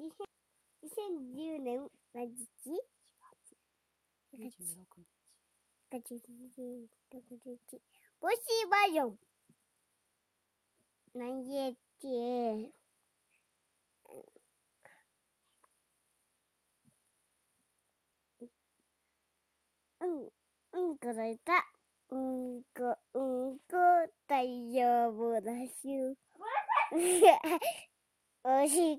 2010年は時期 ?4 月26日。26日。ボシーバージョン。何言えて、うん、うんこだいた。うんこ、うんこ、大丈夫だしゅ。おしっ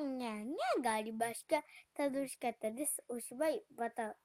ne ne ne gali başka tadı tadış katadis uçbay bata